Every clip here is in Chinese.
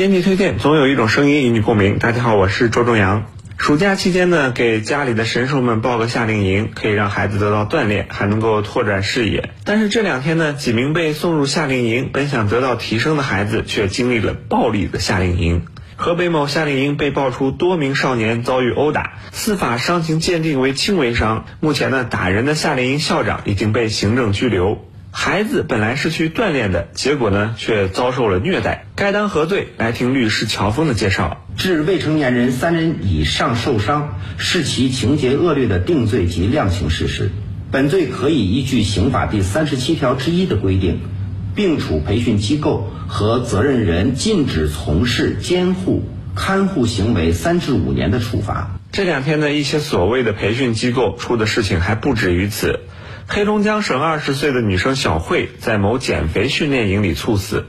编辑推荐，总有一种声音与你共鸣。大家好，我是周正阳。暑假期间呢，给家里的神兽们报个夏令营，可以让孩子得到锻炼，还能够拓展视野。但是这两天呢，几名被送入夏令营，本想得到提升的孩子，却经历了暴力的夏令营。河北某夏令营被爆出多名少年遭遇殴打，司法伤情鉴定为轻微伤。目前呢，打人的夏令营校长已经被行政拘留。孩子本来是去锻炼的，结果呢却遭受了虐待，该当何罪？来听律师乔峰的介绍。致未成年人三人以上受伤，是其情节恶劣的定罪及量刑事实。本罪可以依据刑法第三十七条之一的规定，并处培训机构和责任人禁止从事监护、看护行为三至五年的处罚。这两天呢，一些所谓的培训机构出的事情还不止于此。黑龙江省二十岁的女生小慧在某减肥训练营里猝死，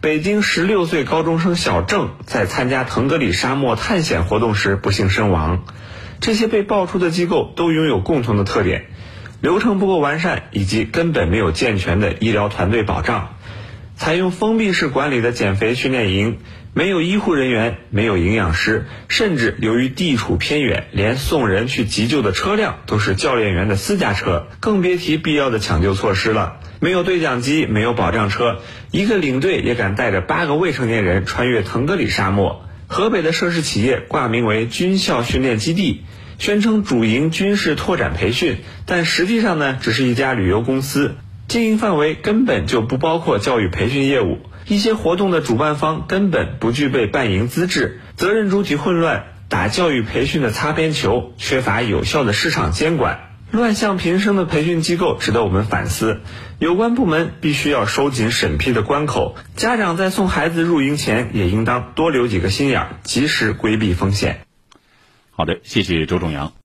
北京十六岁高中生小郑在参加腾格里沙漠探险活动时不幸身亡。这些被爆出的机构都拥有共同的特点：流程不够完善，以及根本没有健全的医疗团队保障。采用封闭式管理的减肥训练营，没有医护人员，没有营养师，甚至由于地处偏远，连送人去急救的车辆都是教练员的私家车，更别提必要的抢救措施了。没有对讲机，没有保障车，一个领队也敢带着八个未成年人穿越腾格里沙漠。河北的涉事企业挂名为军校训练基地，宣称主营军事拓展培训，但实际上呢，只是一家旅游公司。经营范围根本就不包括教育培训业务，一些活动的主办方根本不具备办营资质，责任主体混乱，打教育培训的擦边球，缺乏有效的市场监管，乱象频生的培训机构值得我们反思。有关部门必须要收紧审批的关口，家长在送孩子入营前也应当多留几个心眼，及时规避风险。好的，谢谢周仲阳。